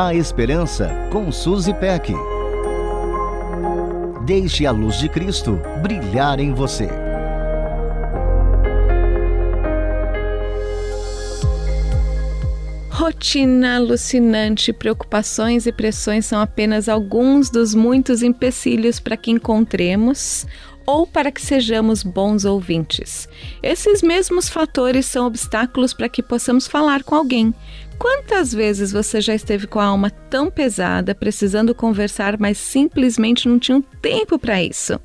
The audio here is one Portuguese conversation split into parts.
A Esperança com Suzy Peck. Deixe a luz de Cristo brilhar em você. Rotina alucinante, preocupações e pressões são apenas alguns dos muitos empecilhos para que encontremos ou para que sejamos bons ouvintes. Esses mesmos fatores são obstáculos para que possamos falar com alguém. Quantas vezes você já esteve com a alma tão pesada, precisando conversar, mas simplesmente não tinha um tempo para isso?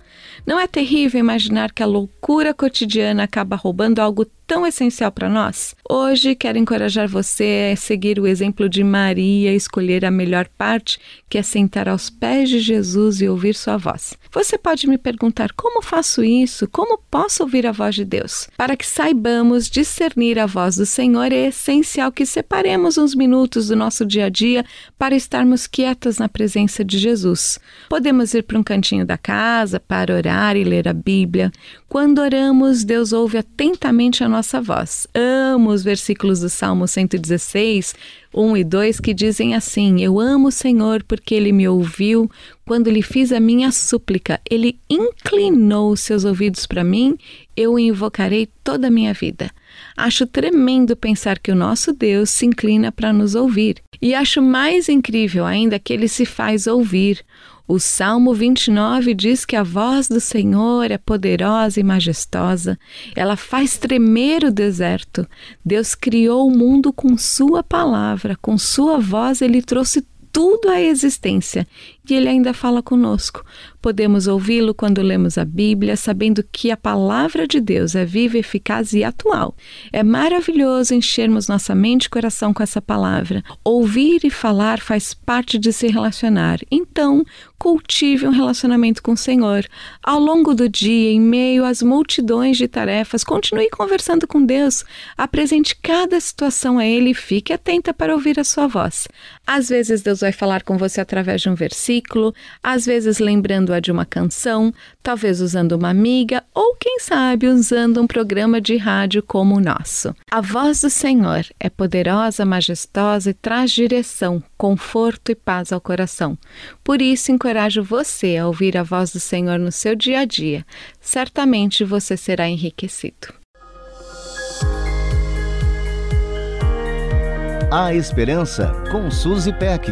Não é terrível imaginar que a loucura cotidiana acaba roubando algo tão essencial para nós? Hoje quero encorajar você a seguir o exemplo de Maria, escolher a melhor parte, que é sentar aos pés de Jesus e ouvir sua voz. Você pode me perguntar como faço isso? Como posso ouvir a voz de Deus? Para que saibamos discernir a voz do Senhor, é essencial que separemos uns minutos do nosso dia a dia para estarmos quietas na presença de Jesus. Podemos ir para um cantinho da casa para orar e ler a Bíblia. Quando oramos, Deus ouve atentamente a nossa voz. Amo os versículos do Salmo 116, 1 e 2 que dizem assim: Eu amo o Senhor porque ele me ouviu quando lhe fiz a minha súplica. Ele inclinou seus ouvidos para mim, eu o invocarei toda a minha vida. Acho tremendo pensar que o nosso Deus se inclina para nos ouvir. E acho mais incrível ainda que ele se faz ouvir. O Salmo 29 diz que a voz do Senhor é poderosa e majestosa. Ela faz tremer o deserto. Deus criou o mundo com Sua palavra, com Sua voz, Ele trouxe tudo à existência e Ele ainda fala conosco. Podemos ouvi-lo quando lemos a Bíblia, sabendo que a palavra de Deus é viva, eficaz e atual. É maravilhoso enchermos nossa mente e coração com essa palavra. Ouvir e falar faz parte de se relacionar. Então, cultive um relacionamento com o Senhor. Ao longo do dia, em meio às multidões de tarefas, continue conversando com Deus. Apresente cada situação a Ele e fique atenta para ouvir a sua voz. Às vezes, Deus vai falar com você através de um às vezes lembrando-a de uma canção, talvez usando uma amiga ou, quem sabe, usando um programa de rádio como o nosso. A voz do Senhor é poderosa, majestosa e traz direção, conforto e paz ao coração. Por isso, encorajo você a ouvir a voz do Senhor no seu dia a dia. Certamente você será enriquecido. A Esperança com Suzy Peck.